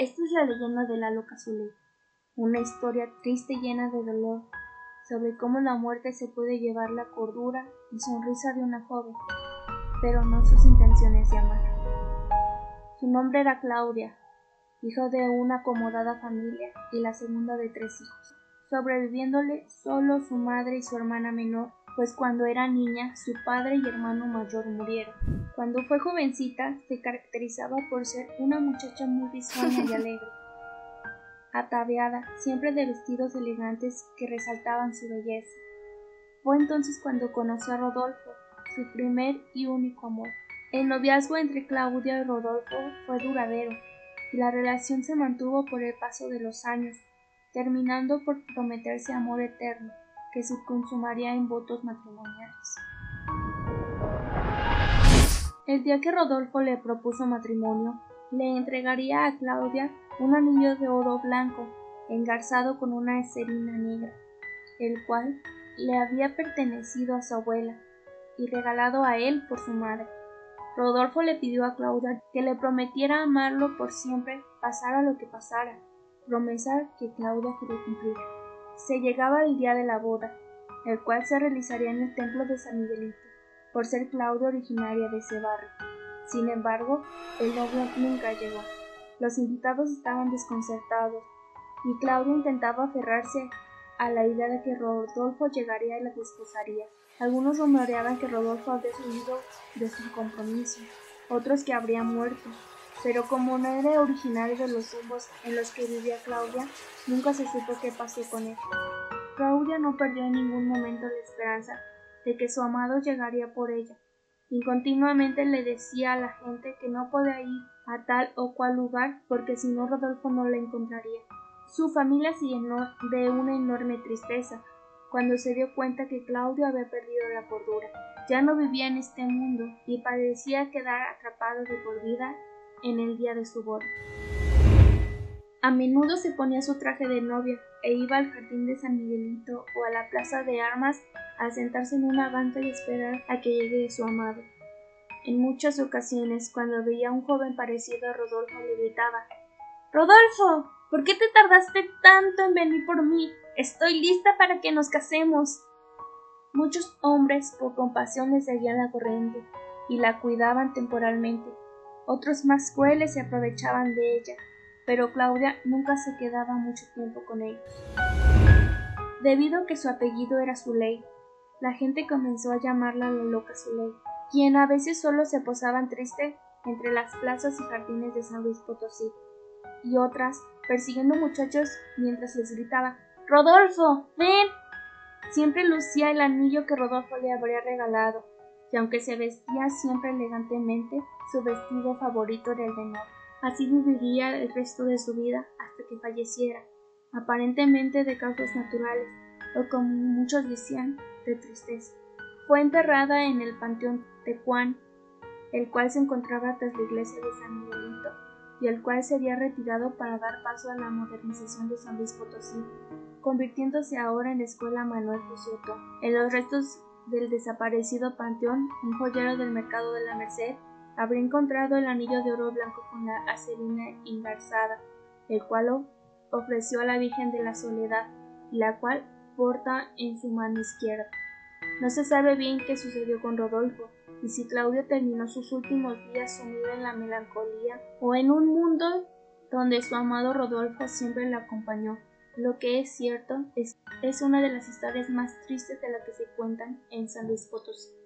Esta es la leyenda de la loca una historia triste y llena de dolor sobre cómo la muerte se puede llevar la cordura y sonrisa de una joven, pero no sus intenciones de amar. Su nombre era Claudia, hija de una acomodada familia y la segunda de tres hijos, sobreviviéndole solo su madre y su hermana menor, pues cuando era niña su padre y hermano mayor murieron. Cuando fue jovencita se caracterizaba por ser una muchacha muy risueña y alegre, ataviada siempre de vestidos elegantes que resaltaban su belleza. Fue entonces cuando conoció a Rodolfo, su primer y único amor. El noviazgo entre Claudia y Rodolfo fue duradero, y la relación se mantuvo por el paso de los años, terminando por prometerse amor eterno, que se consumaría en votos matrimoniales. El día que Rodolfo le propuso matrimonio, le entregaría a Claudia un anillo de oro blanco engarzado con una eserina negra, el cual le había pertenecido a su abuela y regalado a él por su madre. Rodolfo le pidió a Claudia que le prometiera amarlo por siempre, pasara lo que pasara, promesa que Claudia quería cumplir. Se llegaba el día de la boda, el cual se realizaría en el templo de San Miguelito, por ser Claudia originaria de ese barrio. Sin embargo, el novio nunca llegó. Los invitados estaban desconcertados, y Claudia intentaba aferrarse a la idea de que Rodolfo llegaría y la desposaría. Algunos rumoreaban que Rodolfo había subido de su compromiso, otros que habría muerto, pero como no era originario de los rumbos en los que vivía Claudia, nunca se supo qué pasó con él. Claudia no perdió en ningún momento la esperanza de que su amado llegaría por ella, y continuamente le decía a la gente que no podía ir a tal o cual lugar porque si no Rodolfo no la encontraría. Su familia se llenó de una enorme tristeza, cuando se dio cuenta que Claudio había perdido la cordura. Ya no vivía en este mundo y parecía quedar atrapado de por vida en el día de su boda. A menudo se ponía su traje de novia e iba al jardín de San Miguelito o a la plaza de armas a sentarse en una banca y esperar a que llegue su amado. En muchas ocasiones, cuando veía a un joven parecido a Rodolfo, le gritaba Rodolfo, ¿por qué te tardaste tanto en venir por mí? Estoy lista para que nos casemos. Muchos hombres por compasión le seguían la corriente y la cuidaban temporalmente. Otros más crueles se aprovechaban de ella, pero Claudia nunca se quedaba mucho tiempo con ellos. Debido a que su apellido era Zuley, la gente comenzó a llamarla la loca Zuley, quien a veces solo se posaba triste entre las plazas y jardines de San Luis Potosí, y otras persiguiendo muchachos mientras les gritaba Rodolfo, ven. Siempre lucía el anillo que Rodolfo le habría regalado, y aunque se vestía siempre elegantemente, su vestido favorito era el de novia. Así viviría el resto de su vida hasta que falleciera, aparentemente de causas naturales, o como muchos decían, de tristeza. Fue enterrada en el Panteón de Juan, el cual se encontraba tras la iglesia de San Miguelito, y el cual sería retirado para dar paso a la modernización de San Luis Potosí convirtiéndose ahora en la Escuela Manuel Josueto. En los restos del desaparecido panteón, un joyero del mercado de la Merced habría encontrado el anillo de oro blanco con la acerina engarzada, el cual ofreció a la Virgen de la Soledad, la cual porta en su mano izquierda. No se sabe bien qué sucedió con Rodolfo, y si Claudio terminó sus últimos días sumido en la melancolía o en un mundo donde su amado Rodolfo siempre la acompañó. Lo que es cierto es, es una de las historias más tristes de las que se cuentan en San Luis Potosí.